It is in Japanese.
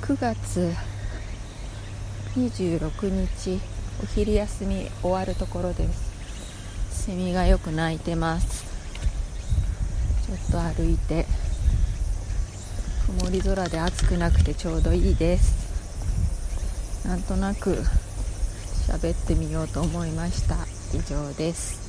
9月26日お昼休み終わるところです。セミがよく鳴いてます。ちょっと歩いて曇り空で暑くなくてちょうどいいです。なんとなく喋ってみようと思いました。以上です。